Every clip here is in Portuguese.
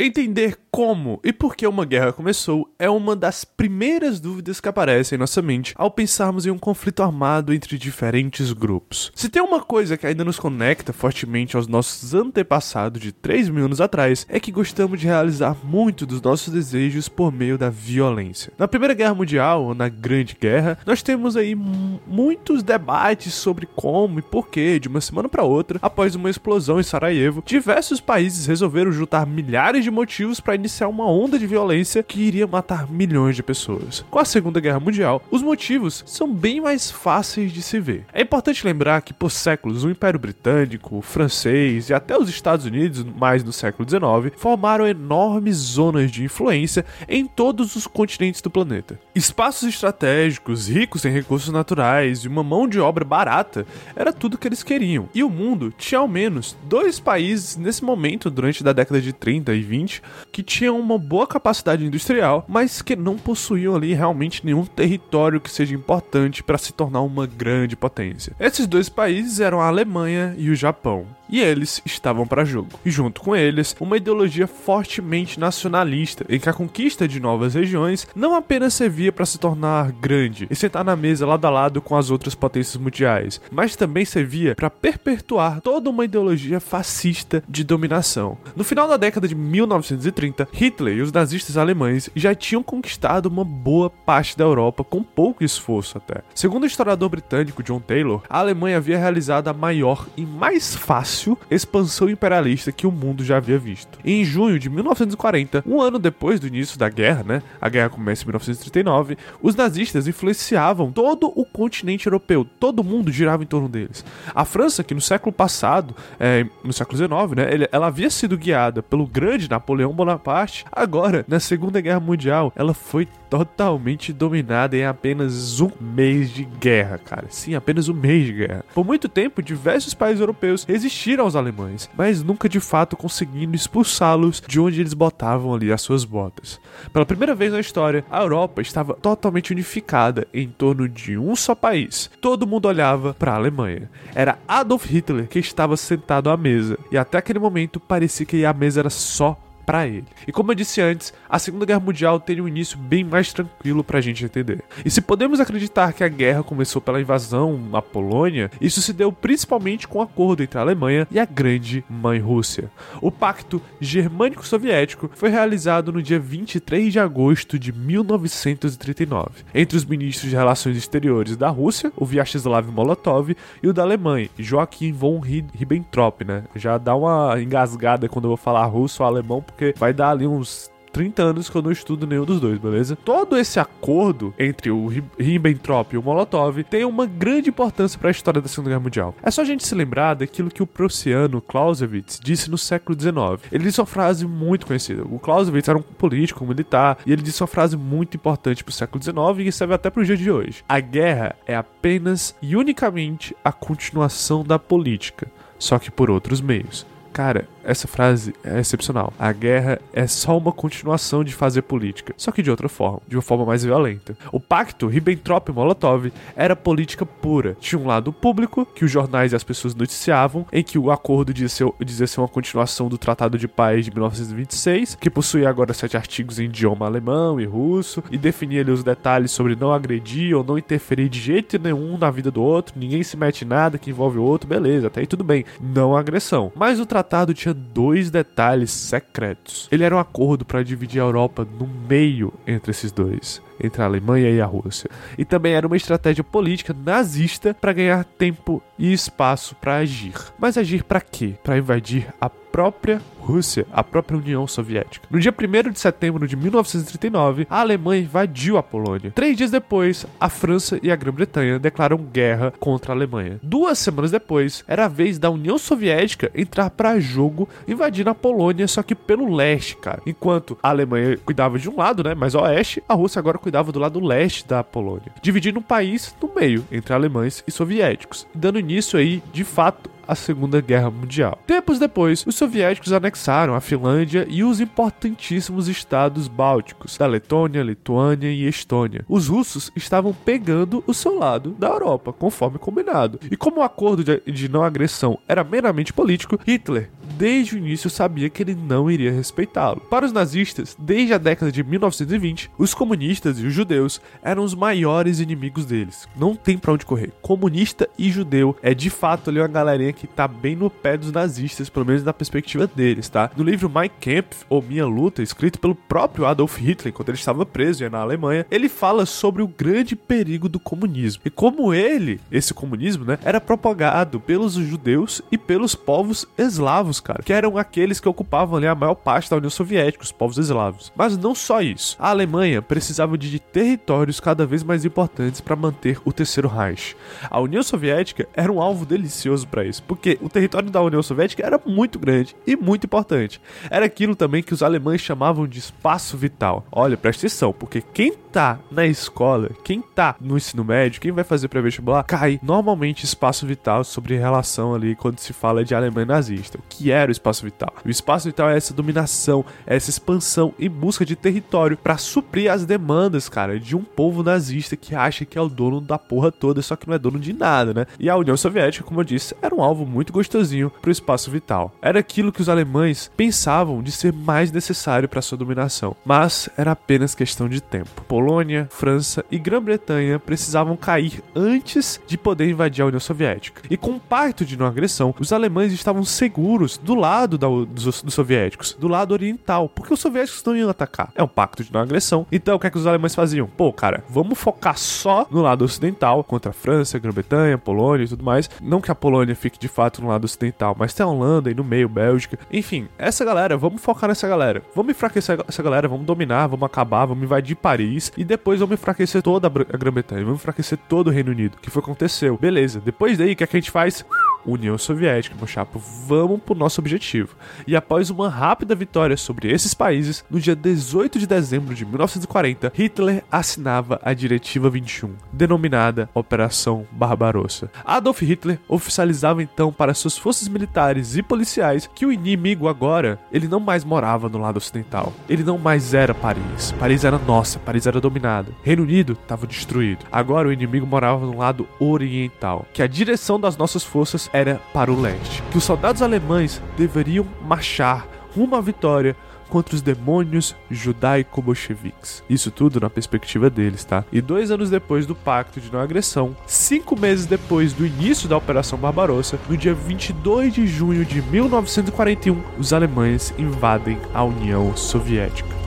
Entender como e por que uma guerra começou é uma das primeiras dúvidas que aparecem em nossa mente ao pensarmos em um conflito armado entre diferentes grupos. Se tem uma coisa que ainda nos conecta fortemente aos nossos antepassados de 3 mil anos atrás, é que gostamos de realizar muito dos nossos desejos por meio da violência. Na Primeira Guerra Mundial, ou na Grande Guerra, nós temos aí muitos debates sobre como e por que, de uma semana para outra, após uma explosão em Sarajevo, diversos países resolveram juntar milhares de de motivos para iniciar uma onda de violência que iria matar milhões de pessoas. Com a Segunda Guerra Mundial, os motivos são bem mais fáceis de se ver. É importante lembrar que por séculos o Império Britânico, o francês e até os Estados Unidos, mais no século XIX, formaram enormes zonas de influência em todos os continentes do planeta. Espaços estratégicos, ricos em recursos naturais e uma mão de obra barata era tudo que eles queriam. E o mundo tinha ao menos dois países nesse momento durante a década de 30 e 20 que tinham uma boa capacidade industrial, mas que não possuíam ali realmente nenhum território que seja importante para se tornar uma grande potência. Esses dois países eram a Alemanha e o Japão e eles estavam para jogo. E junto com eles, uma ideologia fortemente nacionalista, em que a conquista de novas regiões não apenas servia para se tornar grande e sentar na mesa lado a lado com as outras potências mundiais, mas também servia para perpetuar toda uma ideologia fascista de dominação. No final da década de 1930, Hitler e os nazistas alemães já tinham conquistado uma boa parte da Europa com pouco esforço até. Segundo o historiador britânico John Taylor, a Alemanha havia realizado a maior e mais fácil expansão imperialista que o mundo já havia visto. Em junho de 1940, um ano depois do início da guerra, né? A guerra começa em 1939, os nazistas influenciavam todo o continente europeu, todo mundo girava em torno deles. A França, que no século passado, é, no século XIX, né, ela havia sido guiada pelo grande Napoleão Bonaparte, agora, na Segunda Guerra Mundial, ela foi totalmente dominada em apenas um mês de guerra, cara. Sim, apenas um mês de guerra. Por muito tempo, diversos países europeus resistiram aos alemães, mas nunca de fato conseguindo expulsá-los de onde eles botavam ali as suas botas. Pela primeira vez na história, a Europa estava totalmente unificada em torno de um só país. Todo mundo olhava para a Alemanha. Era Adolf Hitler que estava sentado à mesa, e até aquele momento parecia que a mesa era só para ele. E como eu disse antes, a Segunda Guerra Mundial teve um início bem mais tranquilo pra gente entender. E se podemos acreditar que a guerra começou pela invasão à Polônia, isso se deu principalmente com o um acordo entre a Alemanha e a grande mãe Rússia. O Pacto Germânico-Soviético foi realizado no dia 23 de agosto de 1939, entre os ministros de Relações Exteriores da Rússia, o Vyacheslav Molotov, e o da Alemanha, Joachim von Ribbentrop, né? Já dá uma engasgada quando eu vou falar russo ou alemão, vai dar ali uns 30 anos que eu não estudo nenhum dos dois, beleza? Todo esse acordo entre o Ribbentrop e o Molotov tem uma grande importância para a história da Segunda Guerra Mundial. É só a gente se lembrar daquilo que o prussiano Clausewitz disse no século XIX. Ele disse uma frase muito conhecida. O Clausewitz era um político, um militar, e ele disse uma frase muito importante para o século XIX e serve até para o dia de hoje. A guerra é apenas e unicamente a continuação da política, só que por outros meios. Cara, essa frase é excepcional. A guerra é só uma continuação de fazer política, só que de outra forma, de uma forma mais violenta. O pacto Ribbentrop-Molotov era política pura. Tinha um lado público, que os jornais e as pessoas noticiavam, em que o acordo dizia ser, dizia ser uma continuação do Tratado de Paz de 1926, que possuía agora sete artigos em idioma alemão e russo, e definia ali os detalhes sobre não agredir ou não interferir de jeito nenhum na vida do outro, ninguém se mete em nada que envolve o outro, beleza, até aí tudo bem. Não agressão. Mas o tratado tinha dois detalhes secretos. Ele era um acordo para dividir a Europa no meio entre esses dois entre a Alemanha e a Rússia. E também era uma estratégia política nazista para ganhar tempo e espaço para agir. Mas agir para quê? Para invadir a própria Rússia, a própria União Soviética. No dia 1 de setembro de 1939, a Alemanha invadiu a Polônia. Três dias depois, a França e a Grã-Bretanha declaram guerra contra a Alemanha. Duas semanas depois, era a vez da União Soviética entrar para jogo invadindo a Polônia, só que pelo leste, cara. Enquanto a Alemanha cuidava de um lado, né, mais oeste, a Rússia agora cuidava do lado leste da Polônia, dividindo o país no meio entre alemães e soviéticos, dando início aí, de fato, a Segunda Guerra Mundial. Tempos depois, os soviéticos anexaram a Finlândia e os importantíssimos estados bálticos da Letônia, Lituânia e Estônia. Os russos estavam pegando o seu lado da Europa, conforme combinado. E como o acordo de, não agressão era meramente político, Hitler desde o início sabia que ele não iria respeitá-lo. Para os nazistas, desde a década de 1920, os comunistas e os judeus eram os maiores inimigos deles. Não tem para onde correr. Comunista e judeu é de fato ali uma galerinha que tá bem no pé dos nazistas, pelo menos na perspectiva deles, tá? No livro Mein Kampf, ou Minha Luta, escrito pelo próprio Adolf Hitler, quando ele estava preso na Alemanha, ele fala sobre o grande perigo do comunismo. E como ele, esse comunismo, né, era propagado pelos judeus e pelos povos eslavos, cara, que eram aqueles que ocupavam ali a maior parte da União Soviética, os povos eslavos. Mas não só isso. A Alemanha precisava de territórios cada vez mais importantes para manter o Terceiro Reich. A União Soviética era um alvo delicioso para isso, porque o território da União Soviética era muito grande e muito importante. Era aquilo também que os alemães chamavam de espaço vital. Olha, presta atenção, porque quem tá na escola, quem tá no ensino médio, quem vai fazer pré-vestibular, cai normalmente espaço vital sobre relação ali quando se fala de Alemanha nazista. O que era o espaço vital? O espaço vital é essa dominação, é essa expansão em busca de território para suprir as demandas, cara, de um povo nazista que acha que é o dono da porra toda, só que não é dono de nada, né? E a União Soviética, como eu disse, era um alvo muito gostosinho pro espaço vital. Era aquilo que os alemães pensavam de ser mais necessário para sua dominação, mas era apenas questão de tempo. Polônia, França e Grã-Bretanha precisavam cair antes de poder invadir a União Soviética. E com o pacto de não agressão, os alemães estavam seguros do lado da, dos, dos, soviéticos, do lado oriental, porque os soviéticos não iam atacar. É um pacto de não agressão. Então o que é que os alemães faziam? Pô, cara, vamos focar só no lado ocidental, contra a França, Grã-Bretanha, Polônia e tudo mais. Não que a Polônia fique de fato no lado ocidental, mas tem a Holanda aí no meio, Bélgica. Enfim, essa galera, vamos focar nessa galera. Vamos enfraquecer essa galera, vamos dominar, vamos acabar, vamos invadir Paris e depois vamos enfraquecer toda a Grã-Bretanha, vamos enfraquecer todo o Reino Unido, que foi o que aconteceu. Beleza, depois daí, o que, é que a gente faz? União Soviética, meu chapa, vamos pro nosso objetivo. E após uma rápida vitória sobre esses países, no dia 18 de dezembro de 1940, Hitler assinava a Diretiva 21, denominada Operação Barbarossa. Adolf Hitler oficializava então para suas forças militares e policiais que o inimigo agora, ele não mais morava no lado ocidental. Ele não mais era Paris. Paris era nossa, Paris era dominada. Reino Unido estava destruído. Agora o inimigo morava no lado oriental, que a direção das nossas forças era para o leste, que os soldados alemães deveriam marchar rumo à vitória contra os demônios judaico-bolcheviques. Isso tudo na perspectiva deles, tá? E dois anos depois do pacto de não agressão, cinco meses depois do início da Operação Barbarossa, no dia 22 de junho de 1941, os alemães invadem a União Soviética.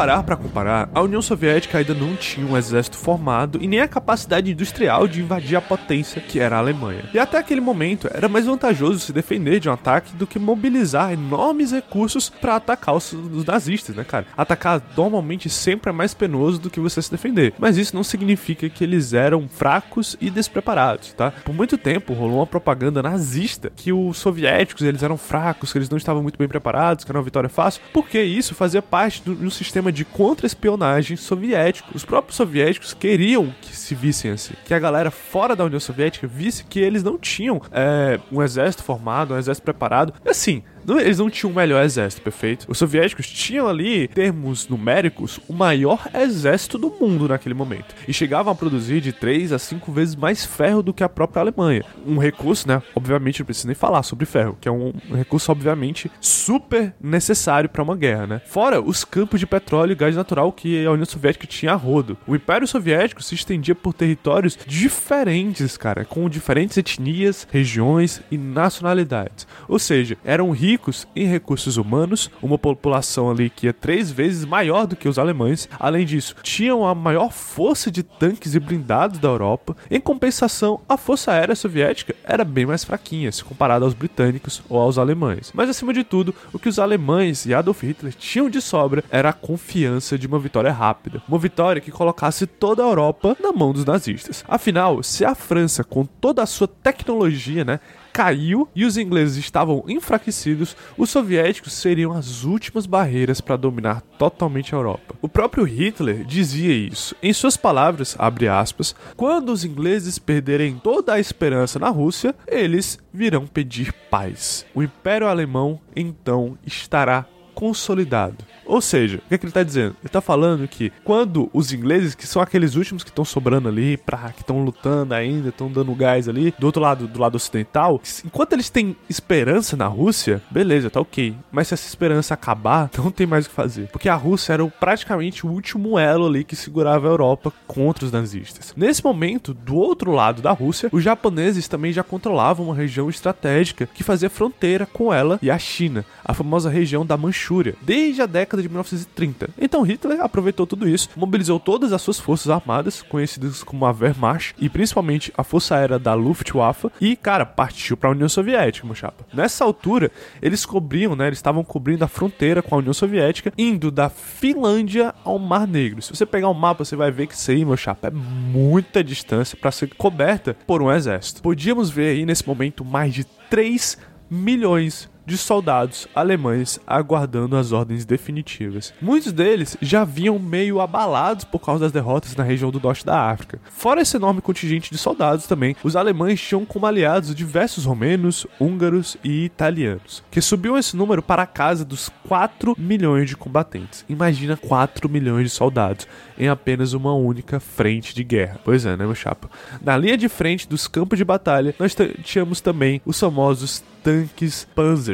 Parar para comparar, a União Soviética ainda não tinha um exército formado e nem a capacidade industrial de invadir a potência que era a Alemanha. E até aquele momento era mais vantajoso se defender de um ataque do que mobilizar enormes recursos para atacar os, os, nazistas, né, cara? Atacar normalmente sempre é mais penoso do que você se defender. Mas isso não significa que eles eram fracos e despreparados, tá? Por muito tempo rolou uma propaganda nazista que os soviéticos eles eram fracos, que eles não estavam muito bem preparados, que era uma vitória fácil, porque isso fazia parte do, do sistema de contra-espionagem soviético. Os próprios soviéticos queriam que se vissem assim, que a galera fora da União Soviética visse que eles não tinham é, um exército formado, um exército preparado. Assim, eles não tinham o melhor exército, perfeito? Os soviéticos tinham ali, em termos numéricos, o maior exército do mundo naquele momento. E chegavam a produzir de 3 a 5 vezes mais ferro do que a própria Alemanha. Um recurso, né? Obviamente, não preciso nem falar sobre ferro, que é um recurso, obviamente, super necessário para uma guerra, né? Fora os campos de petróleo e gás natural que a União Soviética tinha a rodo. O Império Soviético se estendia por territórios diferentes, cara, com diferentes etnias, regiões e nacionalidades. Ou seja, eram ricos em recursos humanos, uma população ali que é três vezes maior do que os alemães. Além disso, tinham a maior força de tanques e blindados da Europa. Em compensação, a força aérea soviética era bem mais fraquinha se comparada aos britânicos ou aos alemães. Mas acima de tudo, o que os alemães e Adolf Hitler tinham de sobra era a confiança de uma vitória rápida, uma vitória que colocasse toda a Europa na mão dos nazistas. Afinal, se a França, com toda a sua tecnologia, né, caiu e os ingleses estavam enfraquecidos, os soviéticos seriam as últimas barreiras para dominar totalmente a Europa. O próprio Hitler dizia isso. Em suas palavras, abre aspas, quando os ingleses perderem toda a esperança na Rússia, eles virão pedir paz. O Império Alemão então estará consolidado. Ou seja, o que, é que ele está dizendo? Ele está falando que quando os ingleses, que são aqueles últimos que estão sobrando ali, pra, que estão lutando ainda, estão dando gás ali, do outro lado, do lado ocidental, enquanto eles têm esperança na Rússia, beleza, tá ok. Mas se essa esperança acabar, não tem mais o que fazer. Porque a Rússia era praticamente o último elo ali que segurava a Europa contra os nazistas. Nesse momento, do outro lado da Rússia, os japoneses também já controlavam uma região estratégica que fazia fronteira com ela e a China, a famosa região da Manchúria, desde a década década de 1930. Então Hitler aproveitou tudo isso, mobilizou todas as suas forças armadas, conhecidas como a Wehrmacht, e principalmente a Força Aérea da Luftwaffe, e, cara, partiu para a União Soviética, meu chapa. Nessa altura, eles cobriam, né, eles estavam cobrindo a fronteira com a União Soviética, indo da Finlândia ao Mar Negro. Se você pegar um mapa, você vai ver que isso aí, meu chapa, é muita distância para ser coberta por um exército. Podíamos ver aí nesse momento mais de 3 milhões de soldados alemães aguardando as ordens definitivas. Muitos deles já vinham meio abalados por causa das derrotas na região do norte da África. Fora esse enorme contingente de soldados também, os alemães tinham como aliados diversos romenos, húngaros e italianos, que subiam esse número para a casa dos 4 milhões de combatentes. Imagina 4 milhões de soldados em apenas uma única frente de guerra. Pois é, né, meu chapa? Na linha de frente dos campos de batalha, nós tínhamos também os famosos tanques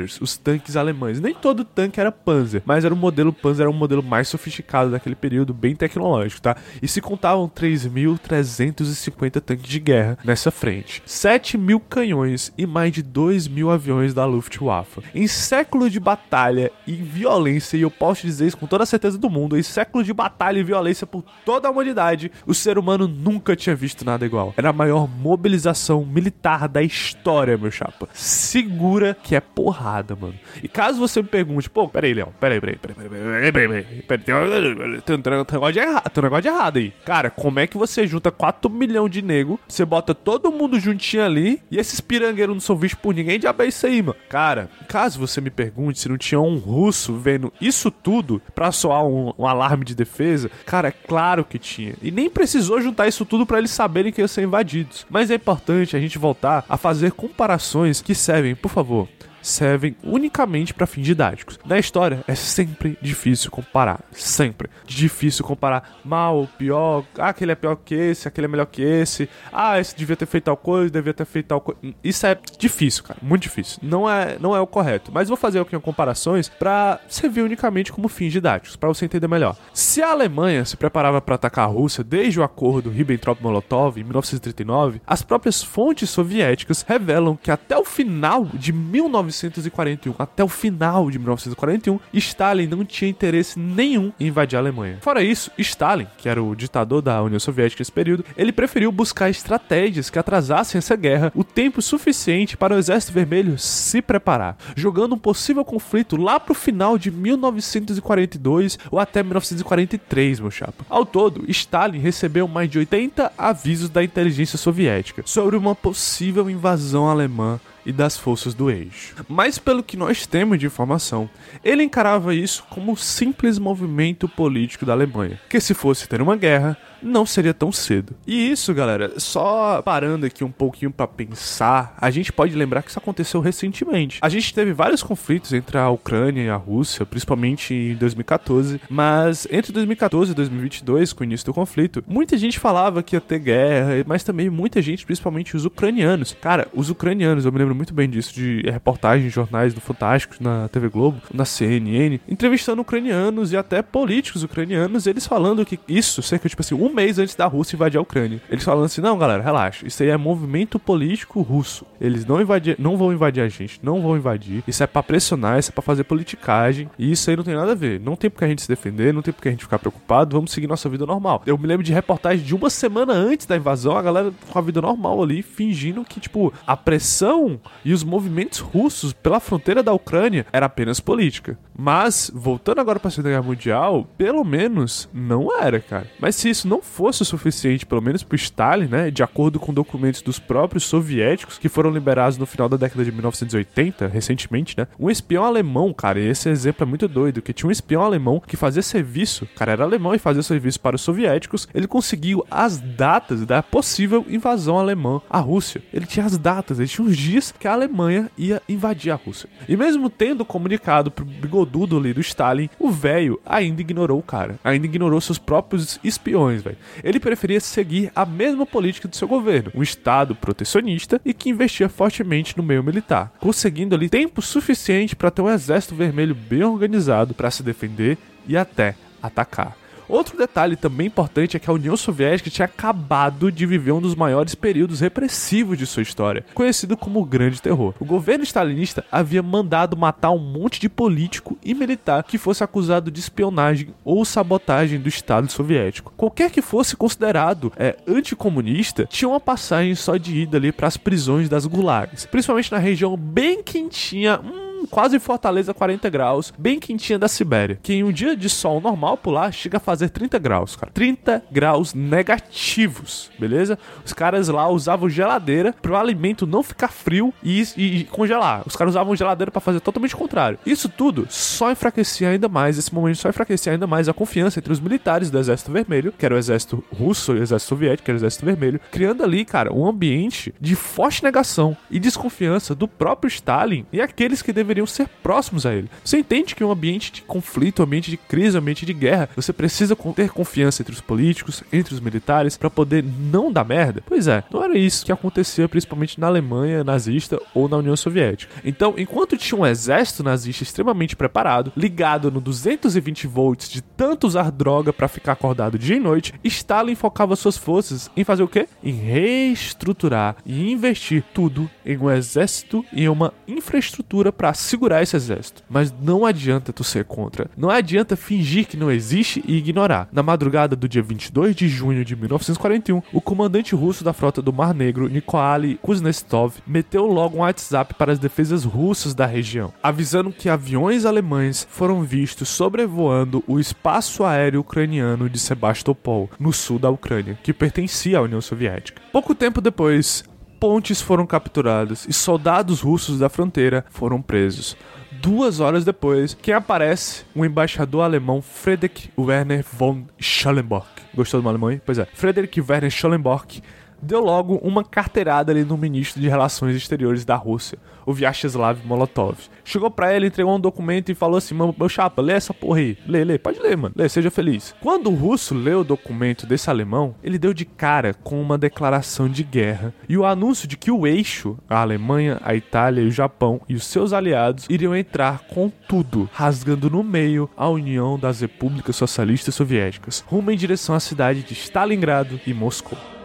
Panzers, os tanques alemães. Nem todo tanque era Panzer, mas era um modelo Panzer, era um modelo mais sofisticado daquele período, bem tecnológico, tá? E se contavam 3.350 tanques de guerra nessa frente, 7 mil canhões e mais de 2 mil aviões da Luftwaffe. Em século de batalha e violência, e eu posso dizer isso com toda a certeza do mundo, em século de batalha e violência por toda a humanidade, o ser humano nunca tinha visto nada igual. Era a maior mobilização militar da história, meu chapa. Segura que é porrada, mano. E caso você me pergunte, pô, peraí, Léo, peraí, peraí, peraí, peraí, peraí, peraí, peraí, tem, um negócio de errado, tem um negócio de errado aí. Cara, como é que você junta 4 milhões de nego, você bota todo mundo juntinho ali, e esses pirangueiros não são vistos por ninguém, de é isso aí, mano. Cara, caso você me pergunte se não tinha um russo vendo isso tudo pra soar um, um alarme de defesa, cara, é claro que tinha. E nem precisou juntar isso tudo para eles saberem que iam ser invadidos. Mas é importante a gente voltar a fazer comparações que servem por favor, servem unicamente para fins didáticos. Na história é sempre difícil comparar, sempre difícil comparar mal, pior, ah, aquele é pior que esse, aquele é melhor que esse, ah, esse devia ter feito tal coisa, devia ter feito tal coisa. Isso é difícil, cara, muito difícil. Não é, não é o correto, mas vou fazer aqui comparações para servir unicamente como fins didáticos, para você entender melhor. Se a Alemanha se preparava para atacar a Rússia desde o acordo Ribbentrop-Molotov em 1939, as próprias fontes soviéticas revelam que até o final de 19 1941 até o final de 1941, Stalin não tinha interesse nenhum em invadir a Alemanha. Fora isso, Stalin, que era o ditador da União Soviética nesse período, ele preferiu buscar estratégias que atrasassem essa guerra o tempo suficiente para o Exército Vermelho se preparar, jogando um possível conflito lá pro final de 1942 ou até 1943, meu chapa. Ao todo, Stalin recebeu mais de 80 avisos da inteligência soviética sobre uma possível invasão alemã e das forças do eixo. Mas pelo que nós temos de informação, ele encarava isso como um simples movimento político da Alemanha, que se fosse ter uma guerra, não seria tão cedo. E isso, galera, só parando aqui um pouquinho para pensar, a gente pode lembrar que isso aconteceu recentemente. A gente teve vários conflitos entre a Ucrânia e a Rússia, principalmente em 2014, mas entre 2014 e 2022, com o início do conflito, muita gente falava que ia ter guerra, mas também muita gente, principalmente os ucranianos. Cara, os ucranianos, eu me lembro muito bem disso, de reportagens, jornais do Fantástico, na TV Globo, na CNN, entrevistando ucranianos e até políticos ucranianos, eles falando que isso, cerca de tipo assim, um mês antes da Rússia invadir a Ucrânia. Eles falando assim: não, galera, relaxa. Isso aí é movimento político russo. Eles não, invadir, não vão invadir a gente, não vão invadir. Isso é pra pressionar, isso é pra fazer politicagem. E isso aí não tem nada a ver. Não tem porque a gente se defender, não tem porque a gente ficar preocupado. Vamos seguir nossa vida normal. Eu me lembro de reportagem de uma semana antes da invasão, a galera com a vida normal ali, fingindo que, tipo, a pressão e os movimentos russos pela fronteira da Ucrânia era apenas política. Mas, voltando agora pra Segunda Guerra Mundial, pelo menos não era, cara. Mas se isso não fosse o suficiente, pelo menos pro Stalin, né, de acordo com documentos dos próprios soviéticos que foram liberados no final da década de 1980, recentemente, né, um espião alemão, cara, e esse exemplo é muito doido, que tinha um espião alemão que fazia serviço, cara, era alemão e fazia serviço para os soviéticos, ele conseguiu as datas da possível invasão alemã à Rússia. Ele tinha as datas, ele tinha os dias que a Alemanha ia invadir a Rússia. E mesmo tendo comunicado pro bigodudo ali do Stalin, o velho ainda ignorou o cara, ainda ignorou seus próprios espiões, velho. Ele preferia seguir a mesma política do seu governo, um estado protecionista e que investia fortemente no meio militar, conseguindo ali tempo suficiente para ter um exército vermelho bem organizado para se defender e até atacar. Outro detalhe também importante é que a União Soviética tinha acabado de viver um dos maiores períodos repressivos de sua história, conhecido como o Grande Terror. O governo stalinista havia mandado matar um monte de político e militar que fosse acusado de espionagem ou sabotagem do Estado soviético. Qualquer que fosse considerado é, anticomunista tinha uma passagem só de ida ali para as prisões das gulags, principalmente na região bem quentinha. Hum, quase Fortaleza 40 graus, bem quentinha da Sibéria. Que em um dia de sol normal por lá chega a fazer 30 graus, cara. 30 graus negativos, beleza? Os caras lá usavam geladeira para o alimento não ficar frio e, e, e congelar. Os caras usavam geladeira para fazer totalmente o contrário. Isso tudo só enfraquecia ainda mais, esse momento só enfraquecia ainda mais a confiança entre os militares do Exército Vermelho, que era o Exército Russo e o Exército Soviético, que era o Exército Vermelho, criando ali, cara, um ambiente de forte negação e desconfiança do próprio Stalin e aqueles que deveriam ser próximos a ele. Você entende que um ambiente de conflito, um ambiente de crise, um ambiente de guerra, você precisa ter confiança entre os políticos, entre os militares, para poder não dar merda? Pois é, não era isso que acontecia principalmente na Alemanha nazista ou na União Soviética. Então, enquanto tinha um exército nazista extremamente preparado, ligado no 220 volts de tanto usar droga para ficar acordado dia e noite, Stalin focava suas forças em fazer o quê? Em reestruturar e investir tudo em um exército e uma infraestrutura para segurar esse exército. Mas não adianta tu ser contra. Não adianta fingir que não existe e ignorar. Na madrugada do dia 22 de junho de 1941, o comandante russo da frota do Mar Negro, Nikolai Kuznetsov, meteu logo um WhatsApp para as defesas russas da região, avisando que aviões alemães foram vistos sobrevoando o espaço aéreo ucraniano de Sebastopol, no sul da Ucrânia, que pertencia à União Soviética. Pouco tempo depois, pontes foram capturadas e soldados russos da fronteira foram presos. Duas horas depois, quem aparece? O embaixador alemão Friedrich Werner von Schallenborg. Gostou do alemão? Pois é. Friedrich Werner Schallenborg deu logo uma carteirada ali no ministro de Relações Exteriores da Rússia, o Vyacheslav Molotov. Chegou pra ele, entregou um documento e falou assim: meu chapa, lê essa porra aí. Lê, lê, pode ler, mano. Lê, seja feliz. Quando o russo leu o documento desse alemão, ele deu de cara com uma declaração de guerra e o anúncio de que o eixo, a Alemanha, a Itália e o Japão e os seus aliados iriam entrar com tudo, rasgando no meio a União das Repúblicas Socialistas Soviéticas, rumo em direção à cidade de Stalingrado e Moscou.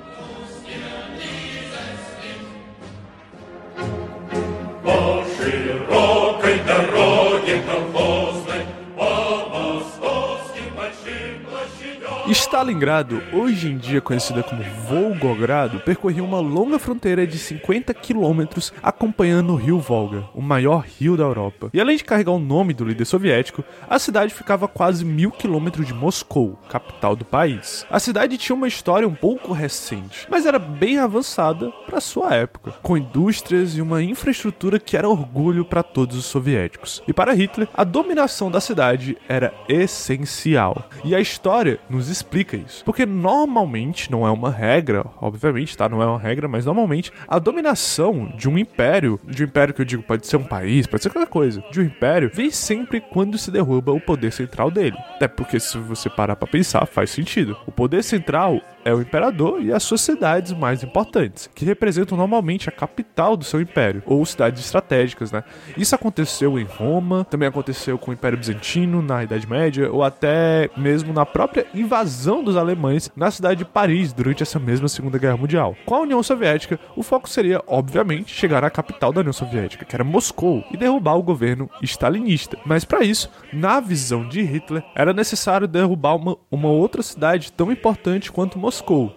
Stalingrado, hoje em dia conhecida como Volgogrado, percorria uma longa fronteira de 50 quilômetros acompanhando o rio Volga, o maior rio da Europa. E além de carregar o nome do líder soviético, a cidade ficava a quase mil quilômetros de Moscou, capital do país. A cidade tinha uma história um pouco recente, mas era bem avançada para sua época, com indústrias e uma infraestrutura que era orgulho para todos os soviéticos. E para Hitler, a dominação da cidade era essencial. E a história nos explica isso. Porque normalmente, não é uma regra, obviamente, tá? Não é uma regra, mas normalmente a dominação de um império, de um império que eu digo pode ser um país, pode ser qualquer coisa, de um império, vem sempre quando se derruba o poder central dele. Até porque se você parar pra pensar, faz sentido. O poder central é o imperador e as suas cidades mais importantes, que representam normalmente a capital do seu império, ou cidades estratégicas, né? Isso aconteceu em Roma, também aconteceu com o Império Bizantino na Idade Média, ou até mesmo na própria invasão dos alemães na cidade de Paris durante essa mesma Segunda Guerra Mundial. Com a União Soviética, o foco seria, obviamente, chegar à capital da União Soviética, que era Moscou, e derrubar o governo stalinista. Mas para isso, na visão de Hitler, era necessário derrubar uma, uma outra cidade tão importante quanto Moscou,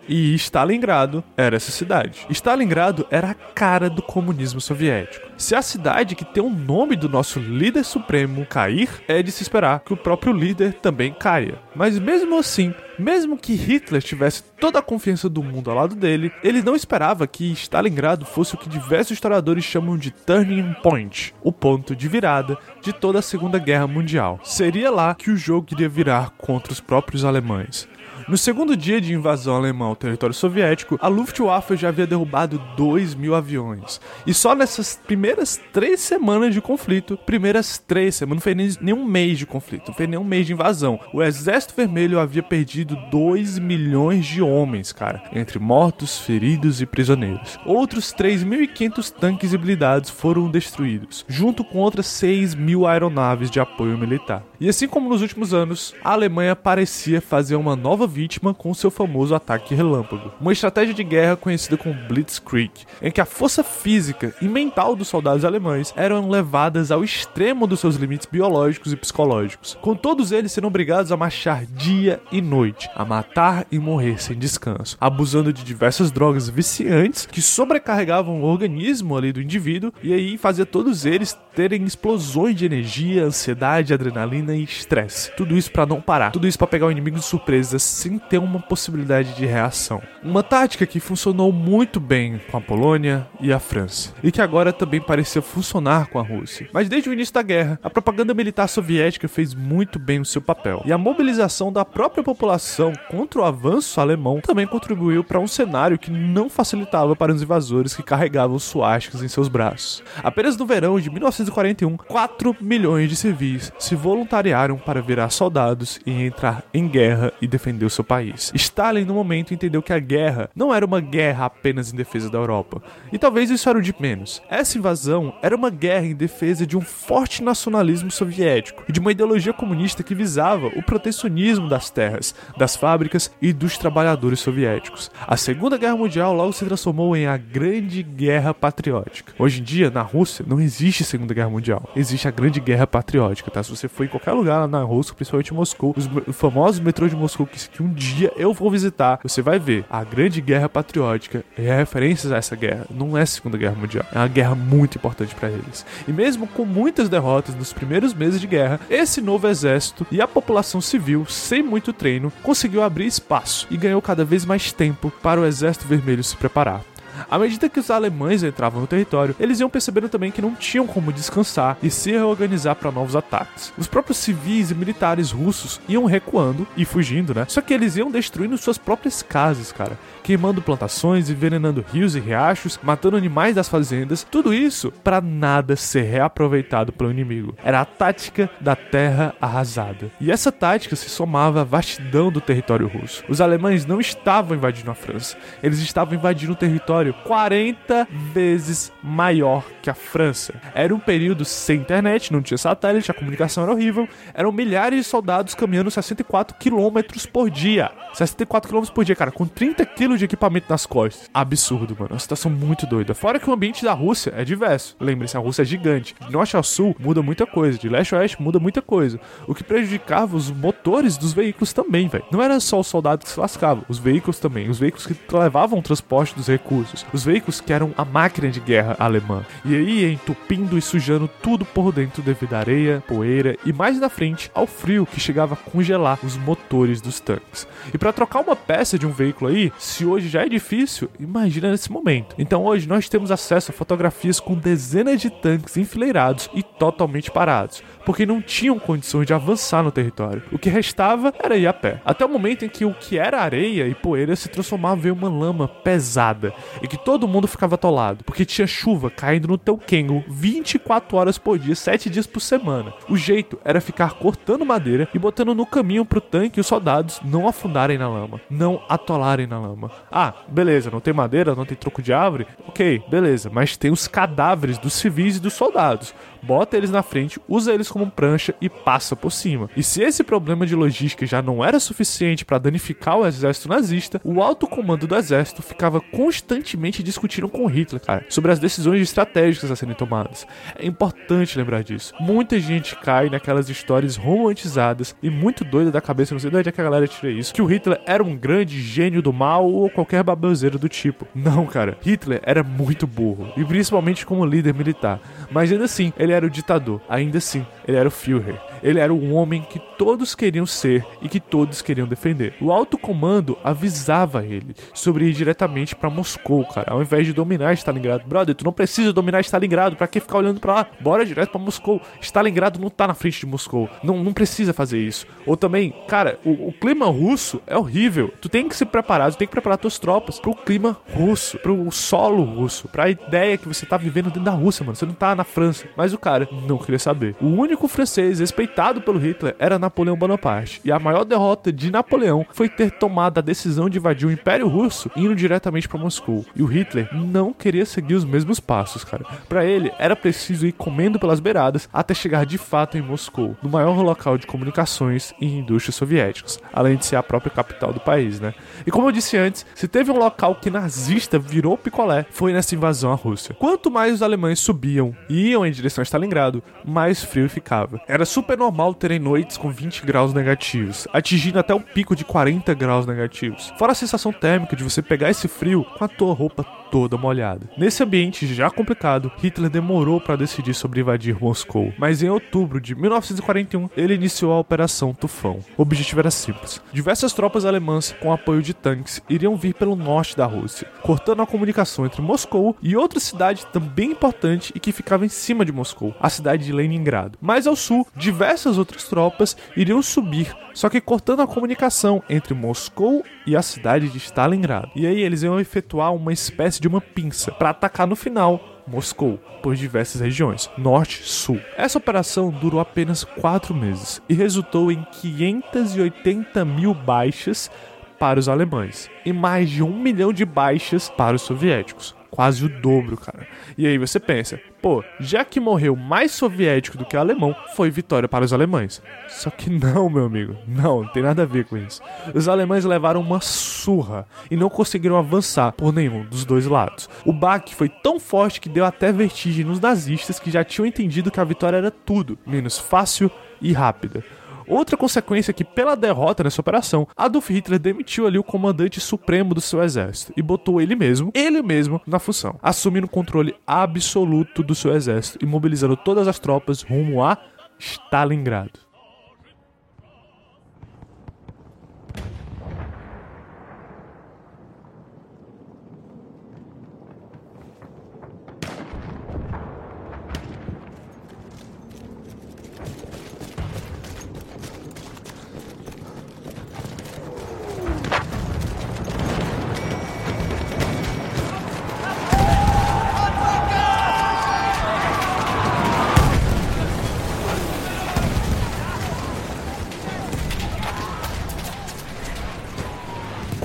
e Stalingrado era essa cidade. Stalingrado era a cara do comunismo soviético. Se a cidade que tem o nome do nosso líder supremo cair, é de se esperar que o próprio líder também caia. Mas mesmo assim, mesmo que Hitler tivesse toda a confiança do mundo ao lado dele, ele não esperava que Stalingrado fosse o que diversos historiadores chamam de turning point, o ponto de virada de toda a Segunda Guerra Mundial. Seria lá que o jogo iria virar contra os próprios alemães. No segundo dia de invasão alemã ao território soviético, a Luftwaffe já havia derrubado 2 mil aviões. E só nessas primeiras três semanas de conflito, primeiras três semanas, não foi nem, nem um mês de conflito, não foi nem um mês de invasão, o Exército Vermelho havia perdido 2 milhões de homens, cara, entre mortos, feridos e prisioneiros. Outros 3.500 tanques e blindados foram destruídos, junto com outras 6 mil aeronaves de apoio militar. E assim como nos últimos anos, a Alemanha parecia fazer uma nova vítima com seu famoso ataque relâmpago. Uma estratégia de guerra conhecida como Blitzkrieg, em que a força física e mental dos soldados alemães eram levadas ao extremo dos seus limites biológicos e psicológicos, com todos eles sendo obrigados a marchar dia e noite, a matar e morrer sem descanso, abusando de diversas drogas viciantes que sobrecarregavam o organismo ali do indivíduo e aí fazia todos eles terem explosões de energia, ansiedade, adrenalina e estresse. Tudo isso para não parar, tudo isso para pegar o inimigo de surpresa sem ter uma possibilidade de reação. Uma tática que funcionou muito bem com a Polônia e a França, e que agora também parecia funcionar com a Rússia. Mas desde o início da guerra, a propaganda militar soviética fez muito bem o seu papel, e a mobilização da própria população contra o avanço alemão também contribuiu para um cenário que não facilitava para os invasores que carregavam suásticas em seus braços. Apenas no verão de 1941, 4 milhões de civis se voluntariaram para virar soldados e entrar em guerra e defender o seu país. Stalin, no momento, entendeu que a guerra não era uma guerra apenas em defesa da Europa. E talvez isso era o de menos. Essa invasão era uma guerra em defesa de um forte nacionalismo soviético e de uma ideologia comunista que visava o protecionismo das terras, das fábricas e dos trabalhadores soviéticos. A Segunda Guerra Mundial logo se transformou em a Grande Guerra Patriótica. Hoje em dia, na Rússia, não existe Segunda Guerra Mundial. Existe a Grande Guerra Patriótica, tá? Se você for em qualquer lugar na Rússia, principalmente em Moscou, os famosos metrôs de Moscou que um dia eu vou visitar, você vai ver a Grande Guerra Patriótica e referências a essa guerra. Não é Segunda Guerra Mundial, é uma guerra muito importante para eles. E mesmo com muitas derrotas nos primeiros meses de guerra, esse novo exército e a população civil, sem muito treino, conseguiu abrir espaço e ganhou cada vez mais tempo para o Exército Vermelho se preparar. À medida que os alemães entravam no território, eles iam percebendo também que não tinham como descansar e se reorganizar para novos ataques. Os próprios civis e militares russos iam recuando e fugindo, né? Só que eles iam destruindo suas próprias casas, cara queimando plantações, envenenando rios e riachos, matando animais das fazendas, tudo isso para nada ser reaproveitado pelo inimigo. Era a tática da terra arrasada. E essa tática se somava à vastidão do território russo. Os alemães não estavam invadindo a França, eles estavam invadindo o território 40 vezes maior que a França. Era um período sem internet, não tinha satélite, a comunicação era horrível, eram milhares de soldados caminhando 64 quilômetros por dia. 64 km por dia, cara, com 30 de equipamento nas costas. Absurdo, mano. Uma situação muito doida. Fora que o ambiente da Rússia é diverso. Lembre-se, a Rússia é gigante. De norte ao sul muda muita coisa. De leste a oeste muda muita coisa. O que prejudicava os motores dos veículos também, velho. Não era só os soldados que se lascavam, os veículos também. Os veículos que levavam o transporte dos recursos. Os veículos que eram a máquina de guerra alemã. E aí entupindo e sujando tudo por dentro devido à areia, poeira e mais na frente ao frio que chegava a congelar os motores dos tanques. E para trocar uma peça de um veículo aí, se hoje já é difícil, imagina nesse momento. Então hoje nós temos acesso a fotografias com dezenas de tanques enfileirados e totalmente parados, porque não tinham condições de avançar no território. O que restava era ir a pé. Até o momento em que o que era areia e poeira se transformava em uma lama pesada. e que todo mundo ficava atolado, porque tinha chuva caindo no teu Kengo 24 horas por dia, 7 dias por semana. O jeito era ficar cortando madeira e botando no caminho pro tanque os soldados não afundarem na lama, não atolarem na lama. Ah, beleza, não tem madeira, não tem troco de árvore? Ok, beleza, mas tem os cadáveres dos civis e dos soldados bota eles na frente, usa eles como prancha e passa por cima. E se esse problema de logística já não era suficiente para danificar o exército nazista, o alto comando do exército ficava constantemente discutindo com Hitler, cara, sobre as decisões estratégicas a serem tomadas. É importante lembrar disso. Muita gente cai naquelas histórias romantizadas e muito doida da cabeça, não sei de onde é que a galera tira isso, que o Hitler era um grande gênio do mal ou qualquer baboseiro do tipo. Não, cara, Hitler era muito burro, e principalmente como líder militar. Mas ainda assim, ele era o ditador. Ainda assim, ele era o Führer. Ele era o homem que todos queriam ser e que todos queriam defender. O alto comando avisava ele sobre ir diretamente para Moscou, cara, ao invés de dominar Stalingrado. Brother, tu não precisa dominar Stalingrado, para que ficar olhando para lá? Bora direto para Moscou. Stalingrado não tá na frente de Moscou. Não, não precisa fazer isso. Ou também, cara, o, o clima russo é horrível. Tu tem que se preparar, tu tem que preparar tuas tropas pro clima russo, pro solo russo, pra ideia que você tá vivendo dentro da Rússia, mano. Você não tá na França. Mas o cara não queria saber. O único francês respeitado pelo Hitler era Napoleão Bonaparte. E a maior derrota de Napoleão foi ter tomado a decisão de invadir o Império Russo indo diretamente para Moscou. E o Hitler não queria seguir os mesmos passos, cara. Para ele era preciso ir comendo pelas beiradas até chegar de fato em Moscou, no maior local de comunicações e indústrias soviéticos, além de ser a própria capital do país, né? E como eu disse antes, se teve um local que nazista virou picolé, foi nessa invasão à Rússia. Quanto mais os alemães subiam e iam em direção a Stalingrado, mais frio ficava. Era super normal terem noites com 20 graus negativos, atingindo até o pico de 40 graus negativos. Fora a sensação térmica de você pegar esse frio com a tua roupa toda molhada. Nesse ambiente já complicado, Hitler demorou para decidir sobre invadir Moscou, mas em outubro de 1941 ele iniciou a Operação Tufão. O objetivo era simples: diversas tropas alemãs com apoio de tanques iriam vir pelo norte da Rússia, cortando a comunicação entre Moscou e outra cidade também importante e que ficava em cima de Moscou, a cidade de Leningrado. Mais ao sul, diversas outras tropas iriam subir, só que cortando a comunicação entre Moscou e a cidade de Stalingrado. E aí eles iam efetuar uma espécie de uma pinça para atacar no final Moscou, por diversas regiões, norte, sul. Essa operação durou apenas quatro meses e resultou em 580 mil baixas para os alemães e mais de um milhão de baixas para os soviéticos quase o dobro, cara. E aí você pensa, pô, já que morreu mais soviético do que alemão, foi vitória para os alemães. Só que não, meu amigo, não, não tem nada a ver com isso. Os alemães levaram uma surra e não conseguiram avançar por nenhum dos dois lados. O baque foi tão forte que deu até vertigem nos nazistas que já tinham entendido que a vitória era tudo, menos fácil e rápida. Outra consequência é que, pela derrota nessa operação, Adolf Hitler demitiu ali o comandante supremo do seu exército e botou ele mesmo, ele mesmo, na função, assumindo o controle absoluto do seu exército e mobilizando todas as tropas rumo a Stalingrado.